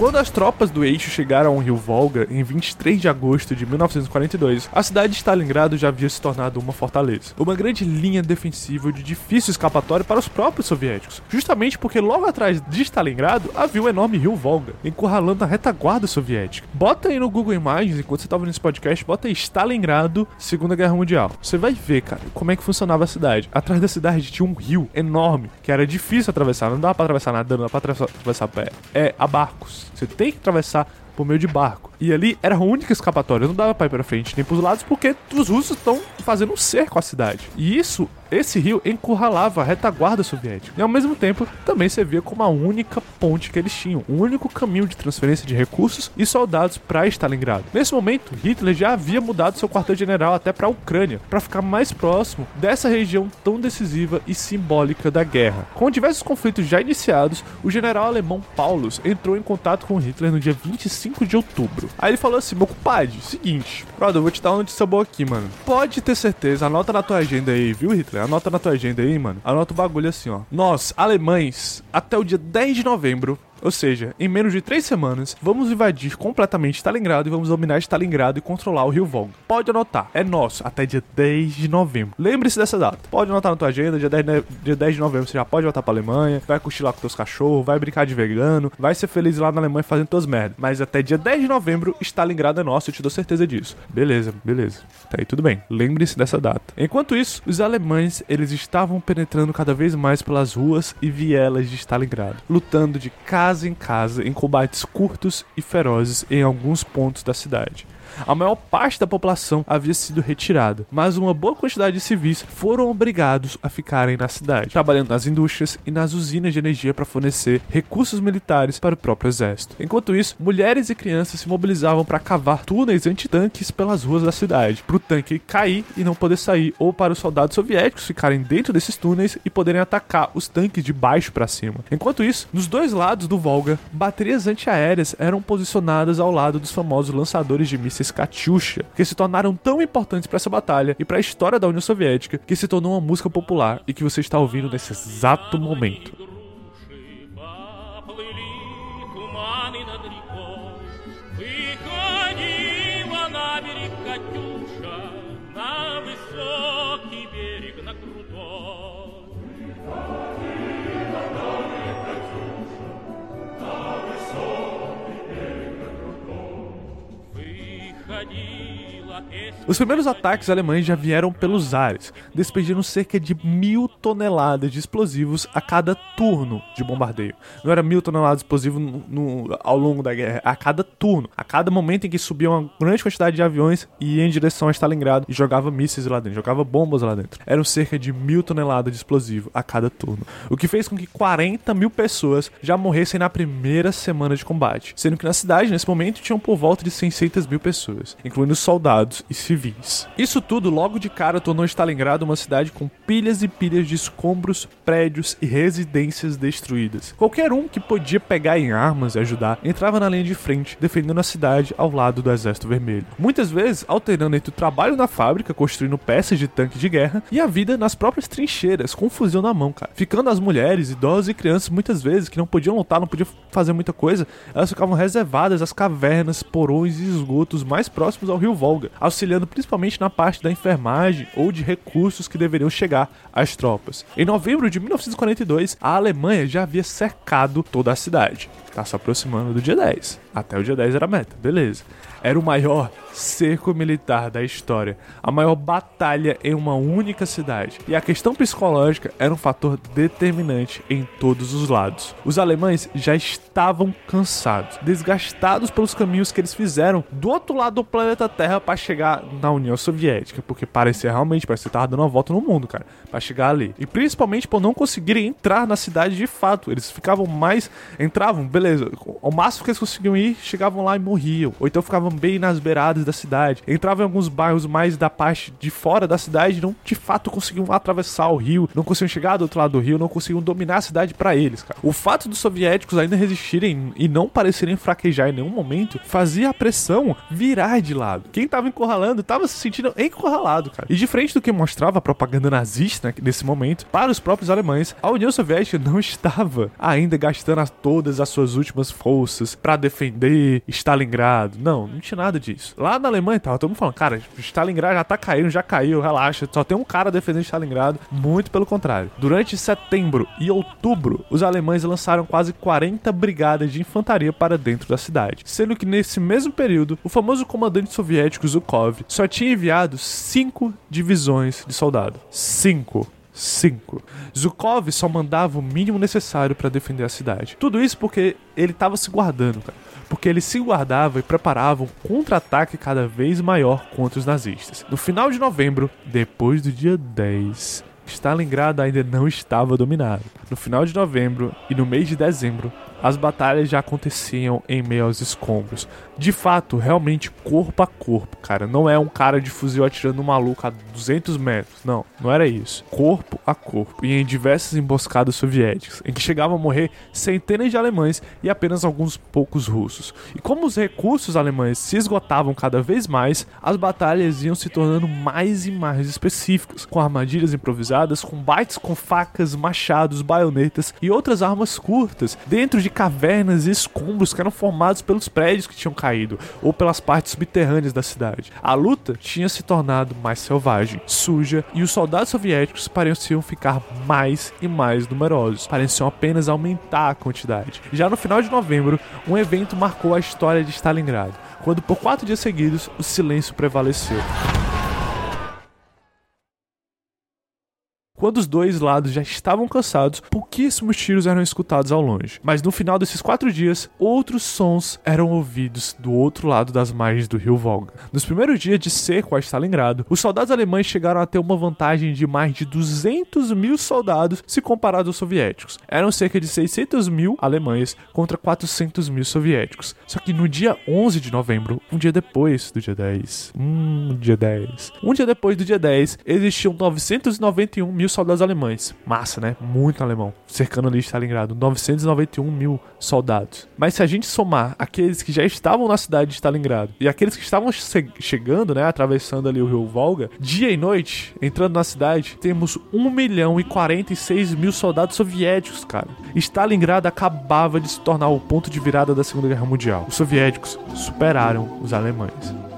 Quando as tropas do eixo chegaram ao rio Volga em 23 de agosto de 1942, a cidade de Stalingrado já havia se tornado uma fortaleza, uma grande linha defensiva de difícil escapatória para os próprios soviéticos, justamente porque logo atrás de Stalingrado havia o enorme rio Volga, encurralando a retaguarda soviética. Bota aí no Google Imagens, enquanto você tá ouvindo esse podcast, bota aí Stalingrado, Segunda Guerra Mundial. Você vai ver, cara, como é que funcionava a cidade. Atrás da cidade tinha um rio enorme, que era difícil atravessar, não dava para atravessar nadando, não dava para atravessar a pé. É, a barcos. Você tem que atravessar por meio de barco. E ali era a única escapatória, não dava pra ir pra frente nem pros lados, porque os russos estão fazendo um cerco à cidade. E isso, esse rio encurralava a retaguarda soviética. E ao mesmo tempo, também servia como a única ponte que eles tinham, o único caminho de transferência de recursos e soldados para Stalingrado. Nesse momento, Hitler já havia mudado seu quartel-general até para a Ucrânia, para ficar mais próximo dessa região tão decisiva e simbólica da guerra. Com diversos conflitos já iniciados, o general alemão Paulus entrou em contato com Hitler no dia 25 5 de outubro. Aí ele falou assim: meu compadre, seguinte, brother, eu vou te dar uma notícia boa aqui, mano. Pode ter certeza, anota na tua agenda aí, viu, Hitler? Anota na tua agenda aí, mano. Anota o bagulho assim, ó. Nós, alemães, até o dia 10 de novembro, ou seja, em menos de três semanas, vamos invadir completamente Stalingrado e vamos dominar Stalingrado e controlar o rio Volga. Pode anotar, é nosso, até dia 10 de novembro. Lembre-se dessa data. Pode anotar na tua agenda, dia 10, dia 10 de novembro você já pode voltar pra Alemanha, vai lá com teus cachorros, vai brincar de vegano, vai ser feliz lá na Alemanha fazendo tuas merdas. Mas até dia 10 de novembro, Stalingrado é nosso, eu te dou certeza disso. Beleza, beleza. Tá aí tudo bem. Lembre-se dessa data. Enquanto isso, os alemães, eles estavam penetrando cada vez mais pelas ruas e vielas de Stalingrado, lutando de casa casa em casa em combates curtos e ferozes em alguns pontos da cidade. A maior parte da população havia sido retirada, mas uma boa quantidade de civis foram obrigados a ficarem na cidade, trabalhando nas indústrias e nas usinas de energia para fornecer recursos militares para o próprio exército. Enquanto isso, mulheres e crianças se mobilizavam para cavar túneis antitanques pelas ruas da cidade, para o tanque cair e não poder sair, ou para os soldados soviéticos ficarem dentro desses túneis e poderem atacar os tanques de baixo para cima. Enquanto isso, nos dois lados do Volga, baterias antiaéreas eram posicionadas ao lado dos famosos lançadores de mísseis mísseis Katyusha, que se tornaram tão importantes para essa batalha e para a história da União Soviética que se tornou uma música popular e que você está ouvindo nesse exato momento. Os primeiros ataques alemães já vieram pelos ares, despejando cerca de mil toneladas de explosivos a cada turno de bombardeio. Não era mil toneladas de explosivos no, no, ao longo da guerra, a cada turno. A cada momento em que subia uma grande quantidade de aviões e ia em direção a Stalingrado e jogava mísseis lá dentro, jogava bombas lá dentro. Eram cerca de mil toneladas de explosivo a cada turno. O que fez com que 40 mil pessoas já morressem na primeira semana de combate. Sendo que na cidade, nesse momento, tinham por volta de 600 mil pessoas, incluindo soldados e civis civis. Isso tudo logo de cara tornou Stalingrado uma cidade com pilhas e pilhas de escombros, prédios e residências destruídas. Qualquer um que podia pegar em armas e ajudar entrava na linha de frente, defendendo a cidade ao lado do Exército Vermelho. Muitas vezes alternando entre o trabalho na fábrica, construindo peças de tanque de guerra, e a vida nas próprias trincheiras, com fuzil na mão, cara. Ficando as mulheres, idosos e crianças muitas vezes que não podiam lutar, não podiam fazer muita coisa, elas ficavam reservadas às cavernas, porões e esgotos mais próximos ao rio Volga, auxiliando principalmente na parte da enfermagem ou de recursos que deveriam chegar às tropas. Em novembro de 1942, a Alemanha já havia cercado toda a cidade. Tá se aproximando do dia 10. Até o dia 10 era a meta, beleza. Era o maior cerco militar da história, a maior batalha em uma única cidade. E a questão psicológica era um fator determinante em todos os lados. Os alemães já estavam cansados, desgastados pelos caminhos que eles fizeram do outro lado do planeta Terra para chegar na União Soviética, porque parecia realmente, parecia que tava dando uma volta no mundo, cara, para chegar ali. E principalmente por não conseguirem entrar na cidade de fato. Eles ficavam mais entravam, beleza, o máximo que eles conseguiam ir, chegavam lá e morriam. Ou então ficavam bem nas beiradas da cidade. Entravam em alguns bairros mais da parte de fora da cidade, não de fato conseguiam atravessar o rio, não conseguiam chegar do outro lado do rio, não conseguiam dominar a cidade para eles, cara. O fato dos soviéticos ainda resistirem e não parecerem fraquejar em nenhum momento fazia a pressão virar de lado. Quem tava encurralando tava se sentindo encurralado, cara. E diferente do que mostrava a propaganda nazista né, nesse momento, para os próprios alemães, a União Soviética não estava ainda gastando todas as suas últimas forças para defender Stalingrado. Não, não tinha nada disso. Lá na Alemanha tava todo mundo falando, cara, Stalingrado já tá caindo, já caiu, relaxa. Só tem um cara defendendo Stalingrado. Muito pelo contrário. Durante setembro e outubro, os alemães lançaram quase 40 brigadas de infantaria para dentro da cidade. Sendo que nesse mesmo período, o famoso comandante soviético Zhukov só tinha enviado cinco divisões de soldado. Cinco. 5. Zhukov só mandava o mínimo necessário para defender a cidade. Tudo isso porque ele estava se guardando, cara. Porque ele se guardava e preparava um contra-ataque cada vez maior contra os nazistas. No final de novembro, depois do dia 10, Stalingrado ainda não estava dominado. No final de novembro e no mês de dezembro, as batalhas já aconteciam em meio aos escombros. De fato, realmente corpo a corpo, cara. Não é um cara de fuzil atirando um maluco a 200 metros. Não, não era isso. Corpo a corpo. E em diversas emboscadas soviéticas, em que chegavam a morrer centenas de alemães e apenas alguns poucos russos. E como os recursos alemães se esgotavam cada vez mais, as batalhas iam se tornando mais e mais específicas, com armadilhas improvisadas, combates com facas, machados, baionetas e outras armas curtas, dentro de cavernas e escombros que eram formados pelos prédios que tinham caído ou pelas partes subterrâneas da cidade. A luta tinha se tornado mais selvagem, suja e os soldados soviéticos pareciam ficar mais e mais numerosos, pareciam apenas aumentar a quantidade. Já no final de novembro, um evento marcou a história de Stalingrado, quando por quatro dias seguidos o silêncio prevaleceu. Quando os dois lados já estavam cansados, pouquíssimos tiros eram escutados ao longe. Mas no final desses quatro dias, outros sons eram ouvidos do outro lado das margens do rio Volga. Nos primeiros dias de cerco a Stalingrado, os soldados alemães chegaram a ter uma vantagem de mais de 200 mil soldados se comparado aos soviéticos. Eram cerca de 600 mil alemães contra 400 mil soviéticos. Só que no dia 11 de novembro, um dia depois do dia 10, hum, dia 10, um dia depois do dia 10, existiam 991 mil mil soldados alemães. Massa, né? Muito alemão. Cercando ali Stalingrado. 991 mil soldados. Mas se a gente somar aqueles que já estavam na cidade de Stalingrado e aqueles que estavam chegando, né? Atravessando ali o rio Volga, dia e noite, entrando na cidade, temos 1 milhão e 46 mil soldados soviéticos, cara. Stalingrado acabava de se tornar o ponto de virada da Segunda Guerra Mundial. Os soviéticos superaram os alemães.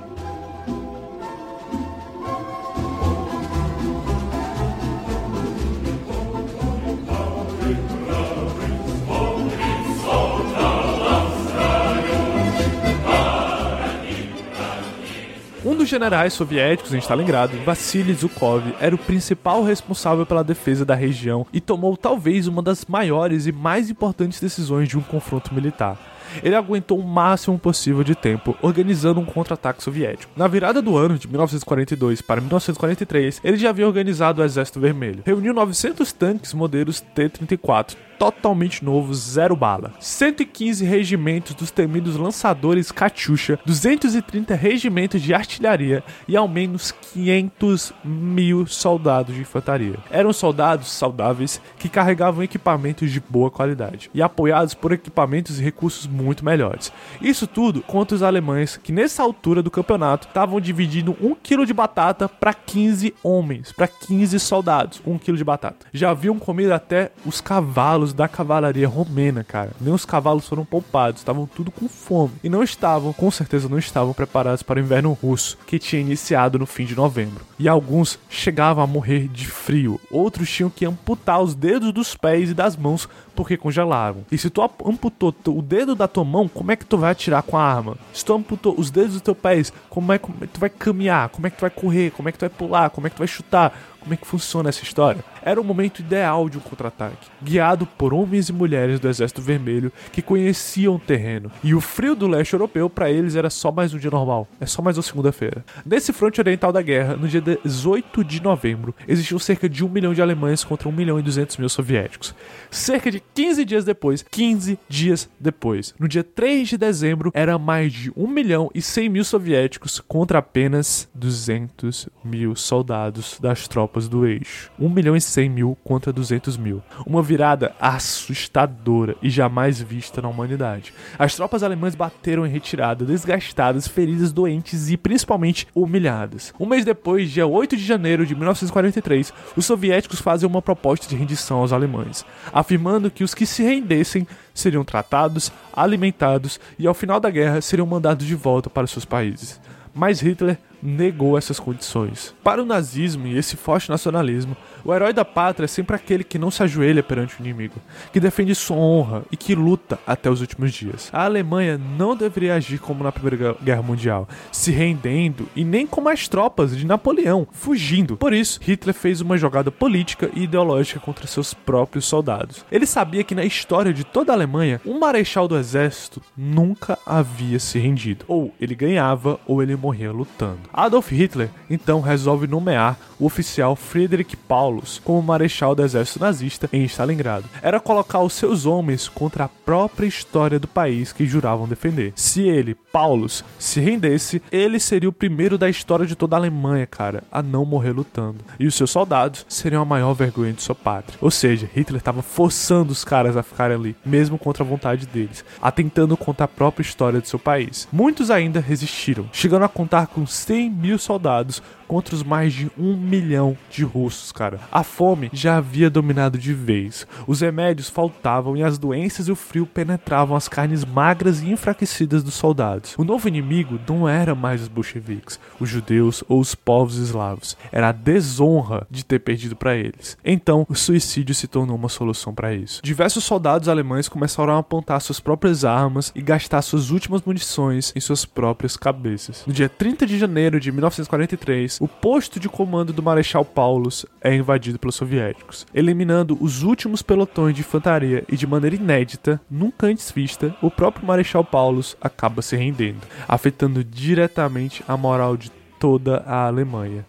Generais soviéticos em Stalingrado, Vassily Zhukov, era o principal responsável pela defesa da região e tomou talvez uma das maiores e mais importantes decisões de um confronto militar ele aguentou o máximo possível de tempo, organizando um contra-ataque soviético. Na virada do ano de 1942 para 1943, ele já havia organizado o Exército Vermelho. Reuniu 900 tanques modelos T-34, totalmente novos, zero bala. 115 regimentos dos temidos lançadores Katyusha, 230 regimentos de artilharia e ao menos 500 mil soldados de infantaria. Eram soldados saudáveis que carregavam equipamentos de boa qualidade e apoiados por equipamentos e recursos muito melhores. Isso tudo contra os alemães que nessa altura do campeonato estavam dividindo um quilo de batata para 15 homens, para 15 soldados, um quilo de batata. Já haviam comido até os cavalos da cavalaria romena, cara. Nem os cavalos foram poupados, estavam tudo com fome e não estavam, com certeza não estavam preparados para o inverno russo que tinha iniciado no fim de novembro. E alguns chegavam a morrer de frio, outros tinham que amputar os dedos dos pés e das mãos porque congelavam. E se tu amputou o dedo da tua mão, como é que tu vai atirar com a arma? Se tu amputou os dedos dos teus pés, como é que tu vai caminhar? Como é que tu vai correr? Como é que tu vai pular? Como é que tu vai chutar? Como é que funciona essa história? Era o momento ideal de um contra-ataque, guiado por homens e mulheres do Exército Vermelho que conheciam o terreno. E o frio do leste europeu para eles era só mais um dia normal, é só mais uma segunda-feira. Nesse fronte oriental da guerra, no dia 18 de novembro, existiam cerca de 1 milhão de alemães contra 1 milhão e 200 mil soviéticos. Cerca de 15 dias depois, 15 dias depois, no dia 3 de dezembro, era mais de 1 milhão e 100 mil soviéticos contra apenas 200 mil soldados das tropas do eixo. 1 milhão e 100 mil contra 200 mil. Uma virada assustadora e jamais vista na humanidade. As tropas alemãs bateram em retirada, desgastadas, feridas, doentes e principalmente humilhadas. Um mês depois, dia 8 de janeiro de 1943, os soviéticos fazem uma proposta de rendição aos alemães. Afirmando que os que se rendessem seriam tratados, alimentados e ao final da guerra seriam mandados de volta para seus países. Mas Hitler negou essas condições. Para o nazismo e esse forte nacionalismo, o herói da pátria é sempre aquele que não se ajoelha perante o inimigo, que defende sua honra e que luta até os últimos dias. A Alemanha não deveria agir como na Primeira Guerra Mundial, se rendendo e nem como as tropas de Napoleão, fugindo. Por isso, Hitler fez uma jogada política e ideológica contra seus próprios soldados. Ele sabia que na história de toda a Alemanha, um marechal do exército nunca havia se rendido. Ou ele ganhava ou ele morria lutando. Adolf Hitler então resolve nomear o oficial Friedrich Paulus como marechal do exército nazista em Stalingrado. Era colocar os seus homens contra a própria história do país que juravam defender. Se ele, Paulus, se rendesse, ele seria o primeiro da história de toda a Alemanha, cara, a não morrer lutando. E os seus soldados seriam a maior vergonha de sua pátria. Ou seja, Hitler estava forçando os caras a ficarem ali, mesmo contra a vontade deles, atentando contra a própria história de seu país. Muitos ainda resistiram, chegando a contar com 100 mil soldados contra os mais de um milhão de russos, cara. A fome já havia dominado de vez. Os remédios faltavam e as doenças e o frio penetravam as carnes magras e enfraquecidas dos soldados. O novo inimigo não era mais os bolcheviques, os judeus ou os povos eslavos. Era a desonra de ter perdido para eles. Então, o suicídio se tornou uma solução para isso. Diversos soldados alemães começaram a apontar suas próprias armas e gastar suas últimas munições em suas próprias cabeças. No dia 30 de janeiro de 1943, o posto de comando do Marechal Paulus é invadido pelos soviéticos, eliminando os últimos pelotões de infantaria e de maneira inédita, nunca antes vista, o próprio Marechal Paulus acaba se rendendo, afetando diretamente a moral de toda a Alemanha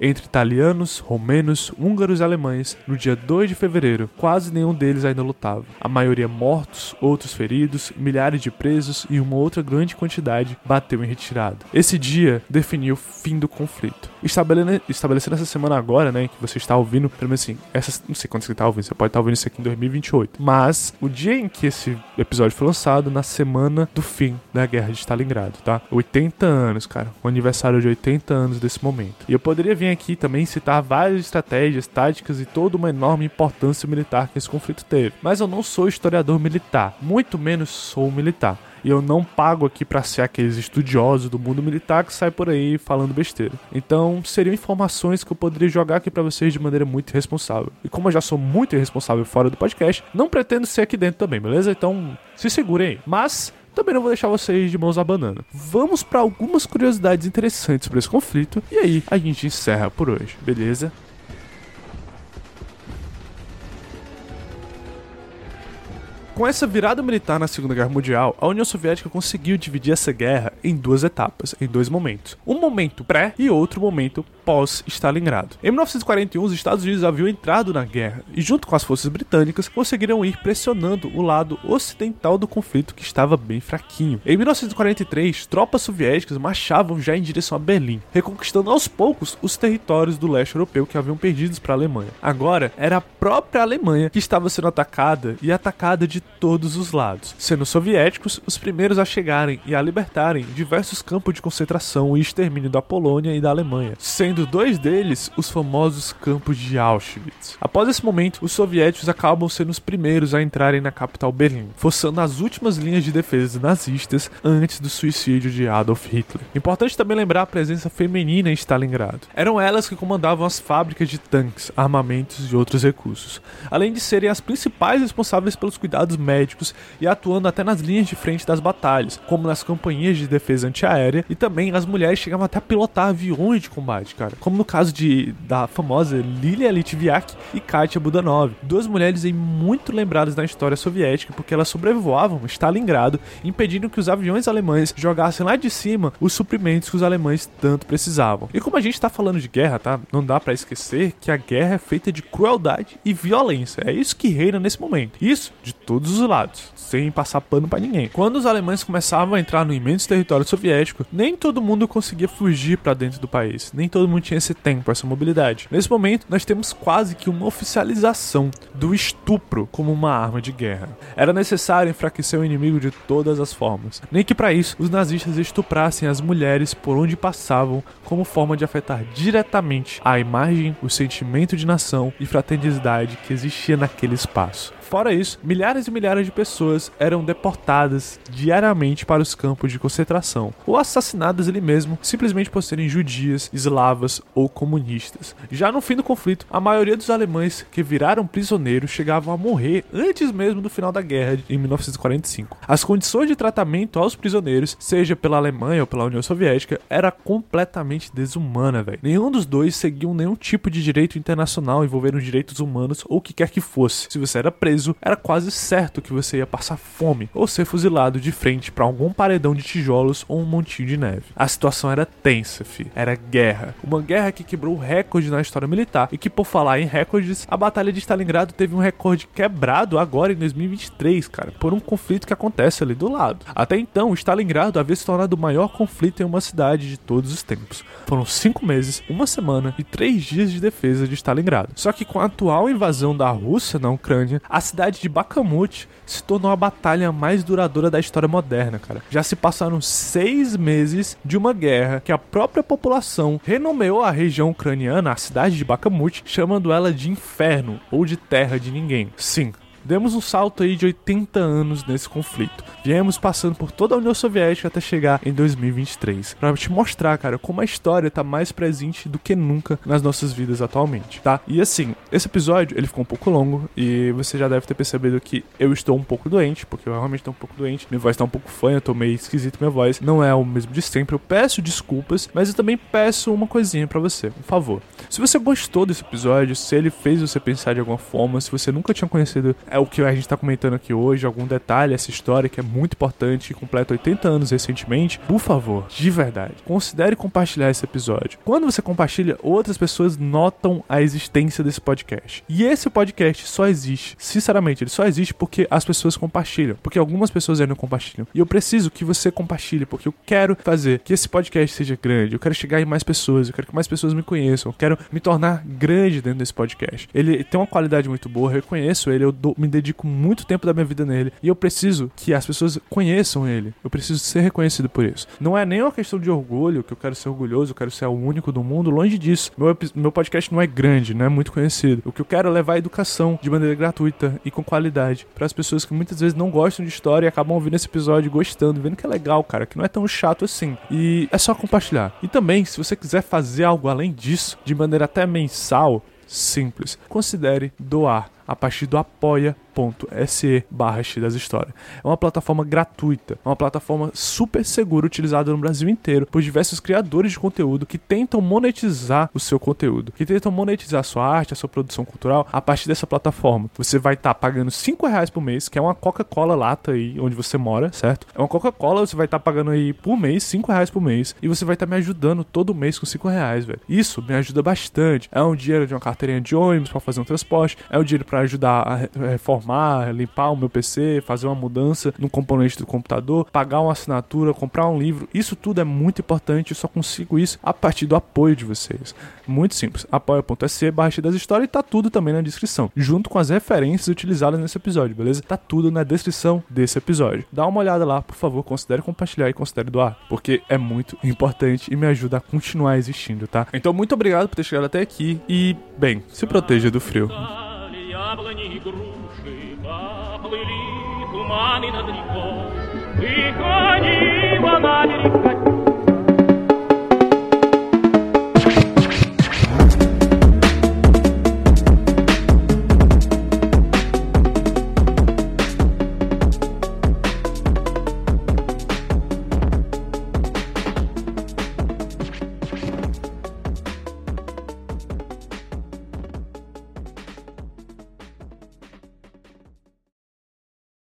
entre italianos, romenos, húngaros e alemães no dia 2 de fevereiro. Quase nenhum deles ainda lutava. A maioria mortos, outros feridos, milhares de presos e uma outra grande quantidade bateu em retirada. Esse dia definiu o fim do conflito. Estabelecendo essa semana agora, né, que você está ouvindo, pelo menos assim, essa, não sei quando você está ouvindo, você pode estar ouvindo isso aqui em 2028, mas o dia em que esse episódio foi lançado, na semana do fim da Guerra de Stalingrado, tá? 80 anos, cara, o aniversário de 80 anos desse momento. E eu poderia vir aqui também citar várias estratégias, táticas e toda uma enorme importância militar que esse conflito teve. Mas eu não sou historiador militar, muito menos sou militar. E eu não pago aqui para ser aqueles estudiosos do mundo militar que sai por aí falando besteira. Então, seriam informações que eu poderia jogar aqui para vocês de maneira muito irresponsável. E como eu já sou muito irresponsável fora do podcast, não pretendo ser aqui dentro também, beleza? Então, se segurem aí. Mas também não vou deixar vocês de mãos abanando. Vamos para algumas curiosidades interessantes para esse conflito e aí a gente encerra por hoje, beleza? Com essa virada militar na Segunda Guerra Mundial, a União Soviética conseguiu dividir essa guerra em duas etapas, em dois momentos. Um momento pré e outro momento pós-Stalingrado. Em 1941, os Estados Unidos haviam entrado na guerra e, junto com as forças britânicas, conseguiram ir pressionando o lado ocidental do conflito que estava bem fraquinho. Em 1943, tropas soviéticas marchavam já em direção a Berlim, reconquistando aos poucos os territórios do leste europeu que haviam perdidos para a Alemanha. Agora, era a própria Alemanha que estava sendo atacada e atacada de todos os lados, sendo os soviéticos os primeiros a chegarem e a libertarem diversos campos de concentração e extermínio da Polônia e da Alemanha, sendo sendo dois deles os famosos campos de Auschwitz. Após esse momento, os soviéticos acabam sendo os primeiros a entrarem na capital Berlim, forçando as últimas linhas de defesa nazistas antes do suicídio de Adolf Hitler. Importante também lembrar a presença feminina em Stalingrado. Eram elas que comandavam as fábricas de tanques, armamentos e outros recursos, além de serem as principais responsáveis pelos cuidados médicos e atuando até nas linhas de frente das batalhas, como nas companhias de defesa antiaérea, e também as mulheres chegavam até a pilotar aviões de combate, cara. Como no caso de da famosa Lilia Litviak e Katia Budanov, duas mulheres aí muito lembradas na história soviética porque elas sobrevoavam Stalingrado, impedindo que os aviões alemães jogassem lá de cima os suprimentos que os alemães tanto precisavam. E como a gente tá falando de guerra, tá? Não dá para esquecer que a guerra é feita de crueldade e violência. É isso que reina nesse momento. Isso de todos os lados, sem passar pano para ninguém. Quando os alemães começavam a entrar no imenso território soviético, nem todo mundo conseguia fugir para dentro do país. Nem todo mundo tinha esse tempo, essa mobilidade. Nesse momento, nós temos quase que uma oficialização do estupro como uma arma de guerra. Era necessário enfraquecer o inimigo de todas as formas, nem que para isso os nazistas estuprassem as mulheres por onde passavam como forma de afetar diretamente a imagem, o sentimento de nação e fraternidade que existia naquele espaço. Fora isso, milhares e milhares de pessoas eram deportadas diariamente para os campos de concentração ou assassinadas ali mesmo, simplesmente por serem judias, eslavas ou comunistas. Já no fim do conflito, a maioria dos alemães que viraram prisioneiros chegavam a morrer antes mesmo do final da guerra em 1945. As condições de tratamento aos prisioneiros, seja pela Alemanha ou pela União Soviética, era completamente desumana, velho. Nenhum dos dois seguiam nenhum tipo de direito internacional envolvendo direitos humanos ou o que quer que fosse. Se você era preso era quase certo que você ia passar fome ou ser fuzilado de frente para algum paredão de tijolos ou um montinho de neve. A situação era tensa, fi. Era guerra. Uma guerra que quebrou recorde na história militar e que, por falar em recordes, a Batalha de Stalingrado teve um recorde quebrado agora em 2023, cara, por um conflito que acontece ali do lado. Até então, Stalingrado havia se tornado o maior conflito em uma cidade de todos os tempos. Foram cinco meses, uma semana e três dias de defesa de Stalingrado. Só que com a atual invasão da Rússia na Ucrânia, a cidade de Bakhmut se tornou a batalha mais duradoura da história moderna, cara. Já se passaram seis meses de uma guerra que a própria população renomeou a região ucraniana, a cidade de Bakhmut, chamando ela de inferno ou de terra de ninguém. Sim, Demos um salto aí de 80 anos nesse conflito. Viemos passando por toda a União Soviética até chegar em 2023. Pra te mostrar, cara, como a história tá mais presente do que nunca nas nossas vidas atualmente, tá? E assim, esse episódio, ele ficou um pouco longo e você já deve ter percebido que eu estou um pouco doente, porque eu realmente estou um pouco doente. Minha voz tá um pouco fanha, eu tô meio esquisito minha voz. Não é o mesmo de sempre. Eu peço desculpas, mas eu também peço uma coisinha para você, um favor. Se você gostou desse episódio, se ele fez você pensar de alguma forma, se você nunca tinha conhecido é o que a gente tá comentando aqui hoje, algum detalhe, essa história que é muito importante e completa 80 anos recentemente, por favor, de verdade, considere compartilhar esse episódio. Quando você compartilha, outras pessoas notam a existência desse podcast. E esse podcast só existe, sinceramente, ele só existe porque as pessoas compartilham, porque algumas pessoas ainda não compartilham. E eu preciso que você compartilhe, porque eu quero fazer que esse podcast seja grande, eu quero chegar em mais pessoas, eu quero que mais pessoas me conheçam, eu quero me tornar grande dentro desse podcast. Ele tem uma qualidade muito boa, eu reconheço ele, eu dou, me dedico muito tempo da minha vida nele. E eu preciso que as pessoas conheçam ele. Eu preciso ser reconhecido por isso. Não é nem uma questão de orgulho, que eu quero ser orgulhoso, eu quero ser o único do mundo. Longe disso. Meu, meu podcast não é grande, não é muito conhecido. O que eu quero é levar a educação de maneira gratuita e com qualidade para as pessoas que muitas vezes não gostam de história e acabam ouvindo esse episódio gostando, vendo que é legal, cara, que não é tão chato assim. E é só compartilhar. E também, se você quiser fazer algo além disso, de maneira até mensal, simples, considere doar a partir do apoia apoia.se barra das histórias. É uma plataforma gratuita, uma plataforma super segura utilizada no Brasil inteiro por diversos criadores de conteúdo que tentam monetizar o seu conteúdo, que tentam monetizar a sua arte, a sua produção cultural a partir dessa plataforma. Você vai estar tá pagando 5 reais por mês, que é uma Coca-Cola lata aí onde você mora, certo? É uma Coca-Cola, você vai estar tá pagando aí por mês, 5 reais por mês, e você vai estar tá me ajudando todo mês com 5 reais, velho. Isso me ajuda bastante. É um dinheiro de uma carteirinha de ônibus para fazer um transporte, é um dinheiro para ajudar a reformar reformar, limpar o meu PC, fazer uma mudança no componente do computador, pagar uma assinatura, comprar um livro. Isso tudo é muito importante. Eu só consigo isso a partir do apoio de vocês. Muito simples. apoia.se barra das histórias e tá tudo também na descrição. Junto com as referências utilizadas nesse episódio, beleza? Tá tudo na descrição desse episódio. Dá uma olhada lá, por favor, considere compartilhar e considere doar, porque é muito importante e me ajuda a continuar existindo, tá? Então, muito obrigado por ter chegado até aqui e, bem, se proteja do frio. яблони и груши поплыли туманы над рекой, и кони по